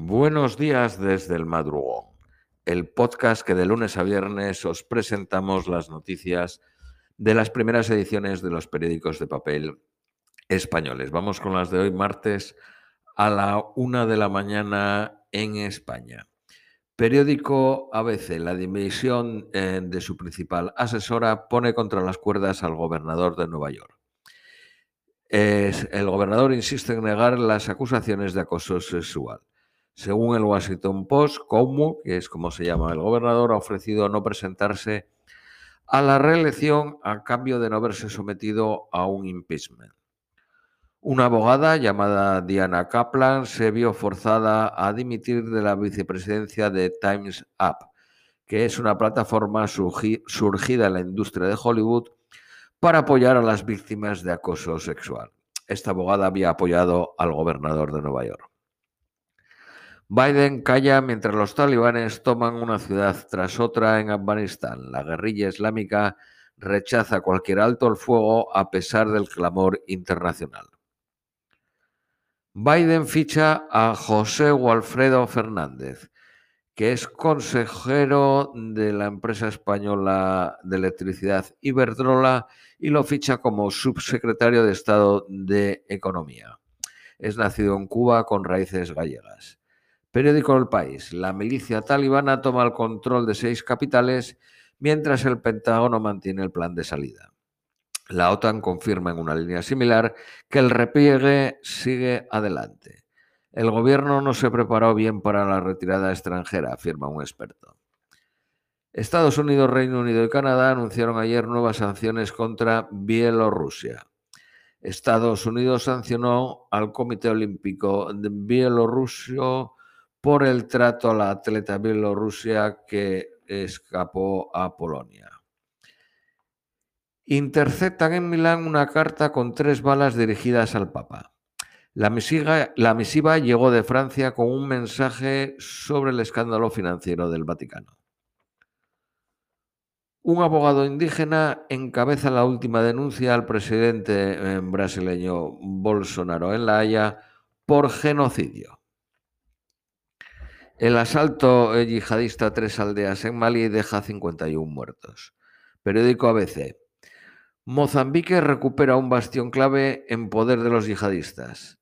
Buenos días desde el madrugón, el podcast que de lunes a viernes os presentamos las noticias de las primeras ediciones de los periódicos de papel españoles. Vamos con las de hoy, martes, a la una de la mañana en España. Periódico ABC, la dimisión eh, de su principal asesora pone contra las cuerdas al gobernador de Nueva York. el gobernador insiste en negar las acusaciones de acoso sexual. Según el Washington Post, Cuomo, que es como se llama el gobernador, ha ofrecido no presentarse a la reelección a cambio de no haberse sometido a un impeachment. Una abogada llamada Diana Kaplan se vio forzada a dimitir de la vicepresidencia de Times Up, que es una plataforma surgida en la industria de Hollywood para apoyar a las víctimas de acoso sexual. Esta abogada había apoyado al gobernador de Nueva York. Biden calla mientras los talibanes toman una ciudad tras otra en Afganistán. La guerrilla islámica rechaza cualquier alto al fuego a pesar del clamor internacional. Biden ficha a José Walfredo Fernández, que es consejero de la empresa española de electricidad Iberdrola y lo ficha como subsecretario de Estado de Economía. Es nacido en Cuba con raíces gallegas. Periódico El País. La milicia talibana toma el control de seis capitales mientras el Pentágono mantiene el plan de salida. La OTAN confirma en una línea similar que el repliegue sigue adelante. El gobierno no se preparó bien para la retirada extranjera, afirma un experto. Estados Unidos, Reino Unido y Canadá anunciaron ayer nuevas sanciones contra Bielorrusia. Estados Unidos sancionó al Comité Olímpico de Bielorrusia por el trato a la atleta bielorrusia que escapó a Polonia. Interceptan en Milán una carta con tres balas dirigidas al Papa. La misiva, la misiva, llegó de Francia con un mensaje sobre el escándalo financiero del Vaticano. Un abogado indígena encabeza la última denuncia al presidente eh, brasileño Bolsonaro en La Haya por genocidio. El asalto yihadista a tres aldeas en Mali deja 51 muertos. Periódico ABC. Mozambique recupera un bastión clave en poder de los yihadistas.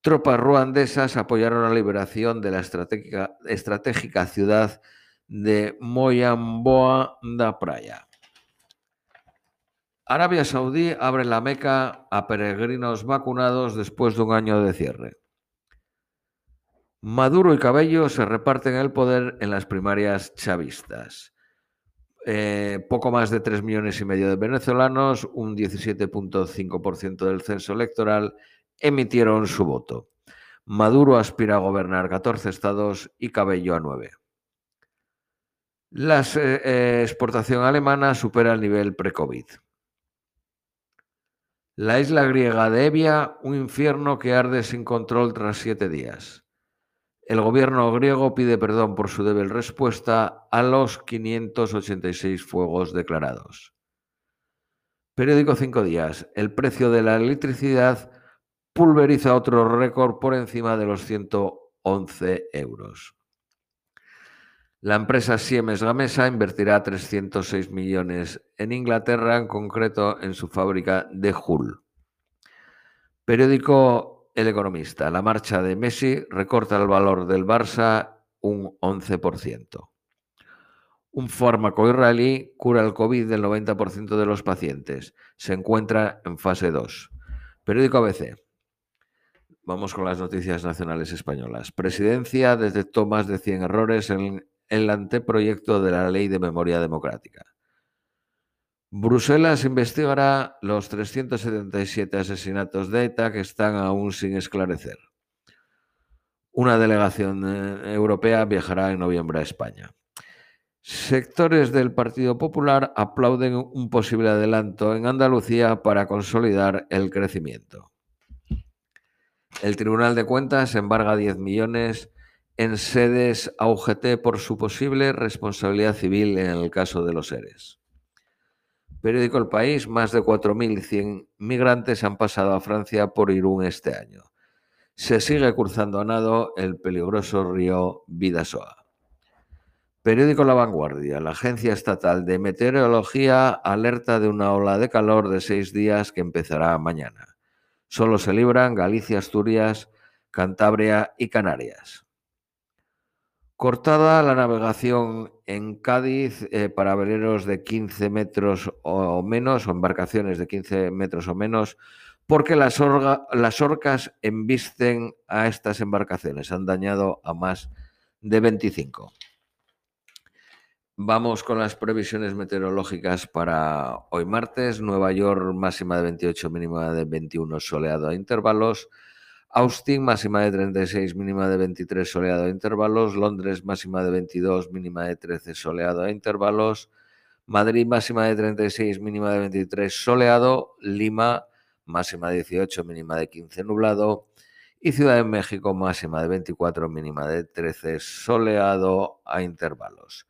Tropas ruandesas apoyaron la liberación de la estratégica, estratégica ciudad de Moyamboa da Praia. Arabia Saudí abre la Meca a peregrinos vacunados después de un año de cierre. Maduro y Cabello se reparten el poder en las primarias chavistas. Eh, poco más de 3 millones y medio de venezolanos, un 17.5% del censo electoral, emitieron su voto. Maduro aspira a gobernar 14 estados y Cabello a 9. La eh, eh, exportación alemana supera el nivel pre-COVID. La isla griega de Evia, un infierno que arde sin control tras siete días. El gobierno griego pide perdón por su débil respuesta a los 586 fuegos declarados. Periódico Cinco Días. El precio de la electricidad pulveriza otro récord por encima de los 111 euros. La empresa Siemens Gamesa invertirá 306 millones en Inglaterra, en concreto en su fábrica de Hull. Periódico el economista, la marcha de Messi recorta el valor del Barça un 11%. Un fármaco israelí cura el COVID del 90% de los pacientes. Se encuentra en fase 2. Periódico ABC. Vamos con las noticias nacionales españolas. Presidencia detectó más de 100 errores en el anteproyecto de la Ley de Memoria Democrática. Bruselas investigará los 377 asesinatos de ETA que están aún sin esclarecer. Una delegación eh, europea viajará en noviembre a España. Sectores del Partido Popular aplauden un posible adelanto en Andalucía para consolidar el crecimiento. El Tribunal de Cuentas embarga 10 millones en sedes a UGT por su posible responsabilidad civil en el caso de los seres. Periódico El País, más de 4.100 migrantes han pasado a Francia por Irún este año. se sigue cruzando a nado el peligroso río Vidasoa. Periódico La Vanguardia. La Agencia Estatal de Meteorología alerta de una ola de calor de seis días que empezará mañana. Solo se libran Galicia, Asturias, Cantabria y Canarias. Cortada la navegación en Cádiz eh, para veleros de 15 metros o menos, o embarcaciones de 15 metros o menos, porque las, las orcas embisten a estas embarcaciones. Han dañado a más de 25. Vamos con las previsiones meteorológicas para hoy martes. Nueva York máxima de 28, mínima de 21, soleado a intervalos. Austin máxima de 36, mínima de 23, soleado a intervalos. Londres máxima de 22, mínima de 13, soleado a intervalos. Madrid máxima de 36, mínima de 23, soleado. Lima máxima de 18, mínima de 15, nublado. Y Ciudad de México máxima de 24, mínima de 13, soleado a intervalos.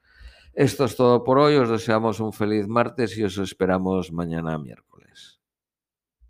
Esto es todo por hoy. Os deseamos un feliz martes y os esperamos mañana miércoles.